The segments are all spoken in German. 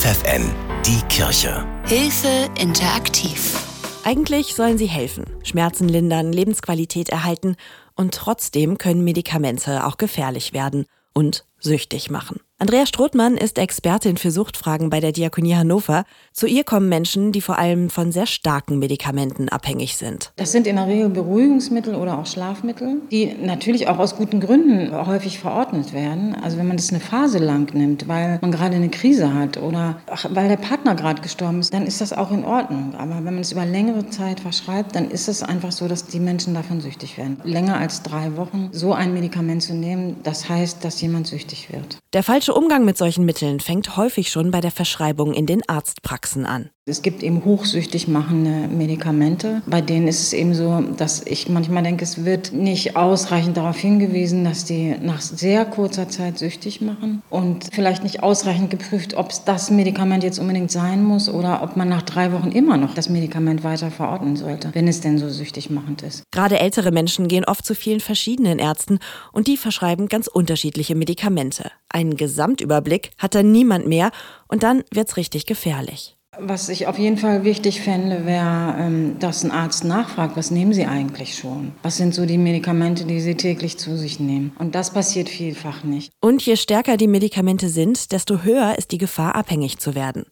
FFN, die Kirche. Hilfe interaktiv. Eigentlich sollen sie helfen, Schmerzen lindern, Lebensqualität erhalten und trotzdem können Medikamente auch gefährlich werden und süchtig machen. Andrea Strothmann ist Expertin für Suchtfragen bei der Diakonie Hannover. Zu ihr kommen Menschen, die vor allem von sehr starken Medikamenten abhängig sind. Das sind in der Regel Beruhigungsmittel oder auch Schlafmittel, die natürlich auch aus guten Gründen häufig verordnet werden. Also wenn man das eine Phase lang nimmt, weil man gerade eine Krise hat oder weil der Partner gerade gestorben ist, dann ist das auch in Ordnung. Aber wenn man es über längere Zeit verschreibt, dann ist es einfach so, dass die Menschen davon süchtig werden. Länger als drei Wochen so ein Medikament zu nehmen, das heißt, dass jemand süchtig wird. Der falsche Umgang mit solchen Mitteln fängt häufig schon bei der Verschreibung in den Arztpraxen an. Es gibt eben hochsüchtig machende Medikamente. Bei denen ist es eben so, dass ich manchmal denke, es wird nicht ausreichend darauf hingewiesen, dass die nach sehr kurzer Zeit süchtig machen und vielleicht nicht ausreichend geprüft, ob es das Medikament jetzt unbedingt sein muss oder ob man nach drei Wochen immer noch das Medikament weiter verordnen sollte, wenn es denn so süchtig machend ist. Gerade ältere Menschen gehen oft zu vielen verschiedenen Ärzten und die verschreiben ganz unterschiedliche Medikamente. Einen Gesamtüberblick hat dann niemand mehr und dann wird's richtig gefährlich. Was ich auf jeden Fall wichtig fände, wäre, ähm, dass ein Arzt nachfragt, was nehmen Sie eigentlich schon? Was sind so die Medikamente, die Sie täglich zu sich nehmen? Und das passiert vielfach nicht. Und je stärker die Medikamente sind, desto höher ist die Gefahr, abhängig zu werden.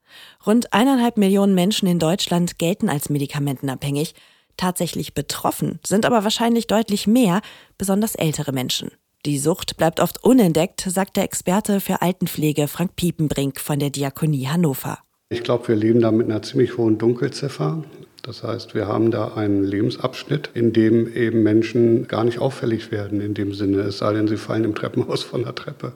Rund eineinhalb Millionen Menschen in Deutschland gelten als medikamentenabhängig. Tatsächlich betroffen sind aber wahrscheinlich deutlich mehr, besonders ältere Menschen. Die Sucht bleibt oft unentdeckt, sagt der Experte für Altenpflege Frank Piepenbrink von der Diakonie Hannover. Ich glaube, wir leben da mit einer ziemlich hohen Dunkelziffer. Das heißt, wir haben da einen Lebensabschnitt, in dem eben Menschen gar nicht auffällig werden in dem Sinne, es sei denn, sie fallen im Treppenhaus von der Treppe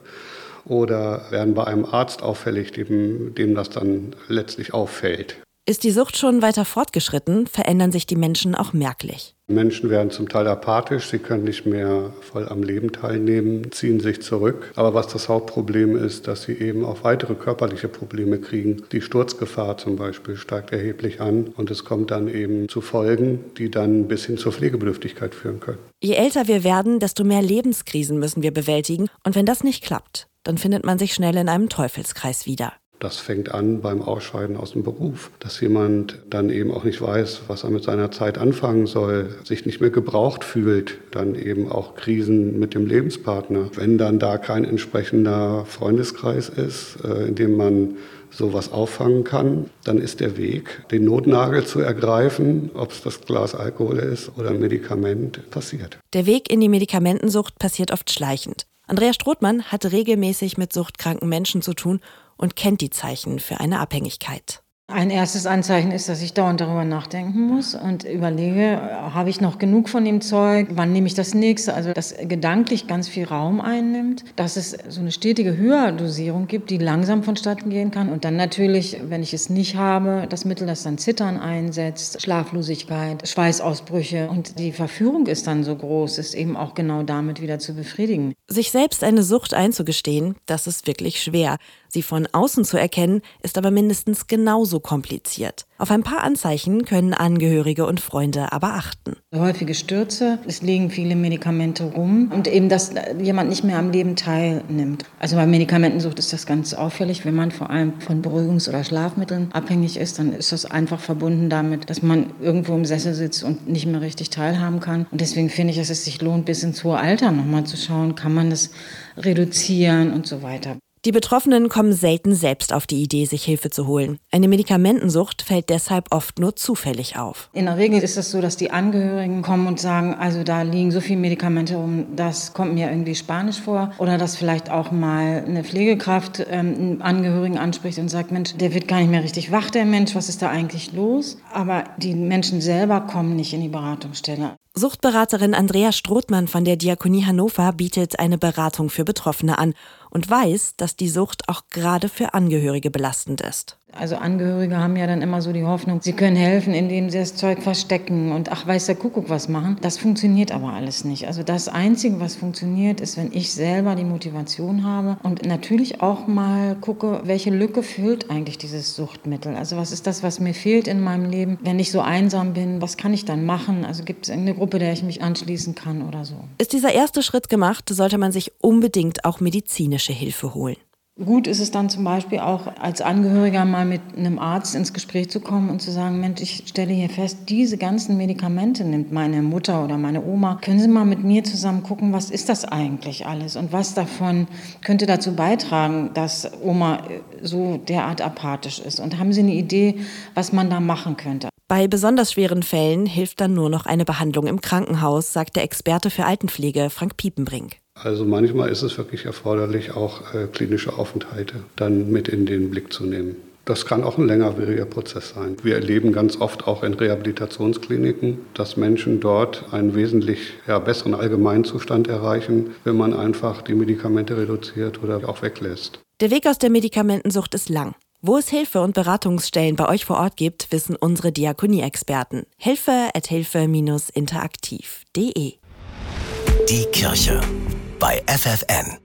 oder werden bei einem Arzt auffällig, dem, dem das dann letztlich auffällt. Ist die Sucht schon weiter fortgeschritten, verändern sich die Menschen auch merklich. Menschen werden zum Teil apathisch, sie können nicht mehr voll am Leben teilnehmen, ziehen sich zurück. Aber was das Hauptproblem ist, dass sie eben auch weitere körperliche Probleme kriegen. Die Sturzgefahr zum Beispiel steigt erheblich an und es kommt dann eben zu Folgen, die dann bis hin zur Pflegebedürftigkeit führen können. Je älter wir werden, desto mehr Lebenskrisen müssen wir bewältigen. Und wenn das nicht klappt, dann findet man sich schnell in einem Teufelskreis wieder. Das fängt an beim Ausscheiden aus dem Beruf, dass jemand dann eben auch nicht weiß, was er mit seiner Zeit anfangen soll, sich nicht mehr gebraucht fühlt, dann eben auch Krisen mit dem Lebenspartner. Wenn dann da kein entsprechender Freundeskreis ist, äh, in dem man sowas auffangen kann, dann ist der Weg, den Notnagel zu ergreifen, ob es das Glas Alkohol ist oder ein Medikament, passiert. Der Weg in die Medikamentensucht passiert oft schleichend. Andrea Strothmann hat regelmäßig mit suchtkranken Menschen zu tun und kennt die Zeichen für eine Abhängigkeit. Ein erstes Anzeichen ist, dass ich dauernd darüber nachdenken muss und überlege, habe ich noch genug von dem Zeug, wann nehme ich das nächste? Also, dass gedanklich ganz viel Raum einnimmt, dass es so eine stetige Höherdosierung gibt, die langsam vonstatten gehen kann und dann natürlich, wenn ich es nicht habe, das Mittel, das dann Zittern einsetzt, Schlaflosigkeit, Schweißausbrüche und die Verführung ist dann so groß, ist eben auch genau damit wieder zu befriedigen. Sich selbst eine Sucht einzugestehen, das ist wirklich schwer. Sie von außen zu erkennen, ist aber mindestens genauso kompliziert. Auf ein paar Anzeichen können Angehörige und Freunde aber achten. Häufige Stürze, es liegen viele Medikamente rum und eben, dass jemand nicht mehr am Leben teilnimmt. Also bei Medikamentensucht ist das ganz auffällig. Wenn man vor allem von Beruhigungs- oder Schlafmitteln abhängig ist, dann ist das einfach verbunden damit, dass man irgendwo im Sessel sitzt und nicht mehr richtig teilhaben kann. Und deswegen finde ich, dass es sich lohnt, bis ins hohe Alter nochmal zu schauen, kann man das reduzieren und so weiter. Die Betroffenen kommen selten selbst auf die Idee, sich Hilfe zu holen. Eine Medikamentensucht fällt deshalb oft nur zufällig auf. In der Regel ist es so, dass die Angehörigen kommen und sagen, also da liegen so viele Medikamente rum, das kommt mir irgendwie spanisch vor. Oder dass vielleicht auch mal eine Pflegekraft ähm, einen Angehörigen anspricht und sagt, Mensch, der wird gar nicht mehr richtig wach, der Mensch, was ist da eigentlich los? Aber die Menschen selber kommen nicht in die Beratungsstelle. Suchtberaterin Andrea Strothmann von der Diakonie Hannover bietet eine Beratung für Betroffene an und weiß, dass die Sucht auch gerade für Angehörige belastend ist. Also Angehörige haben ja dann immer so die Hoffnung, sie können helfen, indem sie das Zeug verstecken und ach weiß der Kuckuck was machen. Das funktioniert aber alles nicht. Also das Einzige, was funktioniert, ist, wenn ich selber die Motivation habe und natürlich auch mal gucke, welche Lücke füllt eigentlich dieses Suchtmittel. Also was ist das, was mir fehlt in meinem Leben, wenn ich so einsam bin, was kann ich dann machen? Also gibt es eine Gruppe, der ich mich anschließen kann oder so. Ist dieser erste Schritt gemacht, sollte man sich unbedingt auch medizinische Hilfe holen. Gut ist es dann zum Beispiel auch als Angehöriger mal mit einem Arzt ins Gespräch zu kommen und zu sagen, Mensch, ich stelle hier fest, diese ganzen Medikamente nimmt meine Mutter oder meine Oma. Können Sie mal mit mir zusammen gucken, was ist das eigentlich alles und was davon könnte dazu beitragen, dass Oma so derart apathisch ist? Und haben Sie eine Idee, was man da machen könnte? Bei besonders schweren Fällen hilft dann nur noch eine Behandlung im Krankenhaus, sagt der Experte für Altenpflege Frank Piepenbrink. Also manchmal ist es wirklich erforderlich, auch äh, klinische Aufenthalte dann mit in den Blick zu nehmen. Das kann auch ein längerwieriger Prozess sein. Wir erleben ganz oft auch in Rehabilitationskliniken, dass Menschen dort einen wesentlich ja, besseren Allgemeinzustand erreichen, wenn man einfach die Medikamente reduziert oder auch weglässt. Der Weg aus der Medikamentensucht ist lang. Wo es Hilfe und Beratungsstellen bei euch vor Ort gibt, wissen unsere Diakonie-Experten. Hilfe at hilfe-interaktiv.de Die Kirche bei FFN.